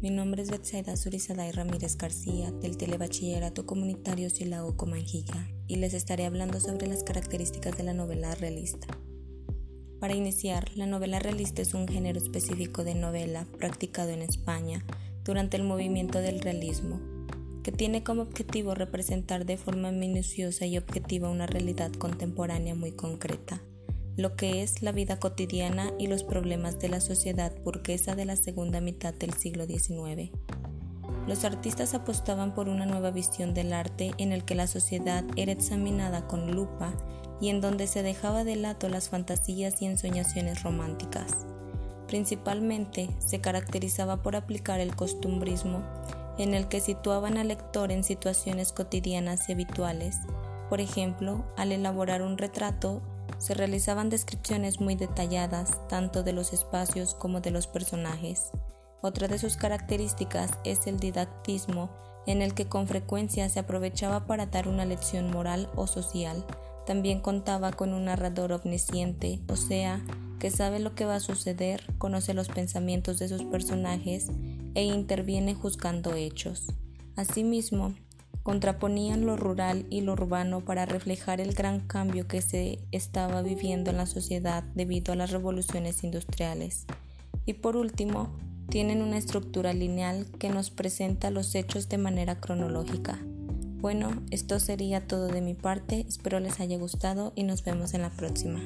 mi nombre es Betsaida Surizaday Ramírez García del Telebachillerato Comunitario Silao Comanjilla y les estaré hablando sobre las características de la novela realista. Para iniciar, la novela realista es un género específico de novela practicado en España durante el movimiento del realismo, que tiene como objetivo representar de forma minuciosa y objetiva una realidad contemporánea muy concreta lo que es la vida cotidiana y los problemas de la sociedad burguesa de la segunda mitad del siglo XIX. Los artistas apostaban por una nueva visión del arte en el que la sociedad era examinada con lupa y en donde se dejaba de lado las fantasías y ensoñaciones románticas. Principalmente se caracterizaba por aplicar el costumbrismo en el que situaban al lector en situaciones cotidianas y habituales. Por ejemplo, al elaborar un retrato se realizaban descripciones muy detalladas tanto de los espacios como de los personajes. Otra de sus características es el didactismo, en el que con frecuencia se aprovechaba para dar una lección moral o social. También contaba con un narrador omnisciente, o sea, que sabe lo que va a suceder, conoce los pensamientos de sus personajes e interviene juzgando hechos. Asimismo, contraponían lo rural y lo urbano para reflejar el gran cambio que se estaba viviendo en la sociedad debido a las revoluciones industriales. Y por último, tienen una estructura lineal que nos presenta los hechos de manera cronológica. Bueno, esto sería todo de mi parte, espero les haya gustado y nos vemos en la próxima.